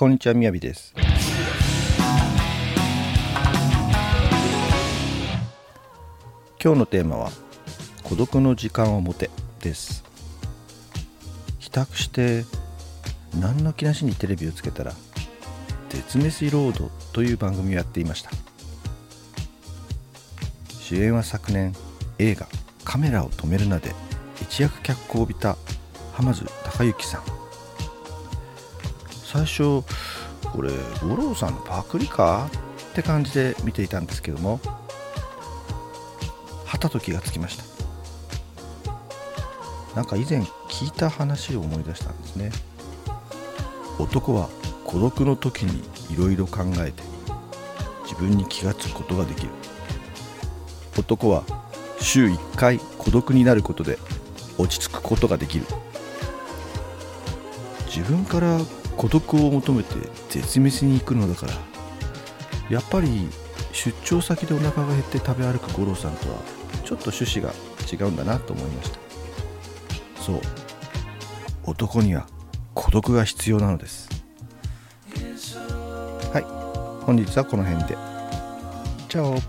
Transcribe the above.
こんにちはみやびです。今日のテーマは孤独の時間を持てです。帰宅して何の気なしにテレビをつけたら絶滅ロードという番組をやっていました。主演は昨年映画「カメラを止めるな」で一躍脚光を帯びた浜津隆之さん。最初これ五郎さんのパクリか？って感じで見ていたんですけどもはたと気がつきました。なんか以前聞いた話を思い出したんですね。男は孤独の時にいろいろ考えて自分に気がつくことができる。男は週1回孤独になることで落ち着くことができる。自分から孤独を求めて絶滅に行くのだから。やっぱり出張先でお腹が減って食べ歩く五郎さんとはちょっと趣旨が違うんだなと思いました。そう。男には孤独が必要なのです。はい。本日はこの辺で。チャオ。